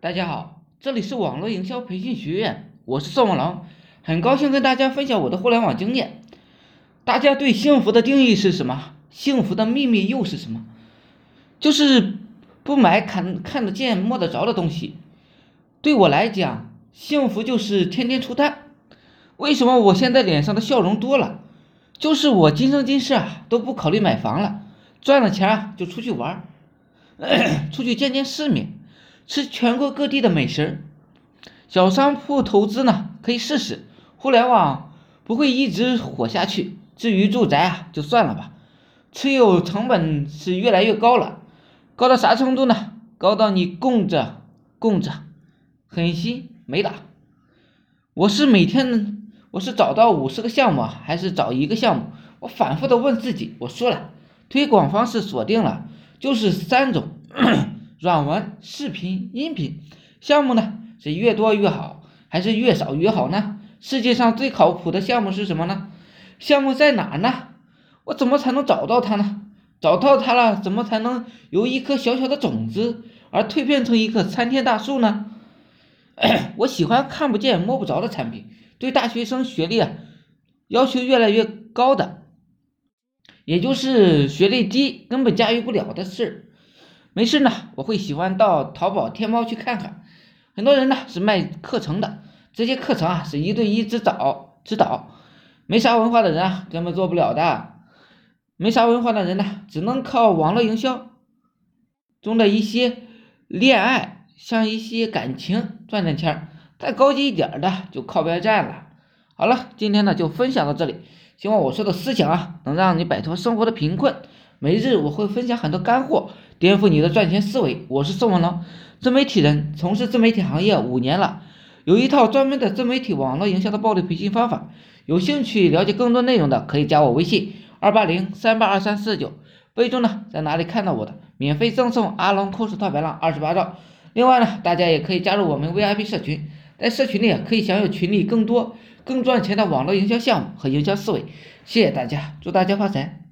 大家好，这里是网络营销培训学院，我是宋文龙，很高兴跟大家分享我的互联网经验。大家对幸福的定义是什么？幸福的秘密又是什么？就是不买看看得见摸得着的东西。对我来讲，幸福就是天天出摊。为什么我现在脸上的笑容多了？就是我今生今世啊都不考虑买房了，赚了钱啊就出去玩，出去见见世面，吃全国各地的美食。小商铺投资呢可以试试，互联网不会一直火下去。至于住宅啊就算了吧，持有成本是越来越高了，高到啥程度呢？高到你供着供着，狠心没了。我是每天。我是找到五十个项目，还是找一个项目？我反复的问自己。我说了，推广方式锁定了，就是三种：软文、视频、音频。项目呢，是越多越好，还是越少越好呢？世界上最靠谱的项目是什么呢？项目在哪呢？我怎么才能找到它呢？找到它了，怎么才能由一颗小小的种子而蜕变成一棵参天大树呢？我喜欢看不见摸不着的产品。对大学生学历啊要求越来越高的，也就是学历低根本驾驭不了的事。没事呢，我会喜欢到淘宝、天猫去看看。很多人呢是卖课程的，这些课程啊是一对一指导指导，没啥文化的人啊根本做不了的。没啥文化的人呢，只能靠网络营销中的一些恋爱，像一些感情赚点钱。再高级一点的就靠边站了。好了，今天呢就分享到这里，希望我说的思想啊能让你摆脱生活的贫困。每日我会分享很多干货，颠覆你的赚钱思维。我是宋文龙，自媒体人，从事自媒体行业五年了，有一套专门的自媒体网络营销的暴力培训方法。有兴趣了解更多内容的，可以加我微信二八零三八二三四九，备注呢在哪里看到我的，免费赠送阿龙酷暑套白浪二十八兆。另外呢，大家也可以加入我们 VIP 社群。在社群里可以享有群里更多、更赚钱的网络营销项目和营销思维。谢谢大家，祝大家发财！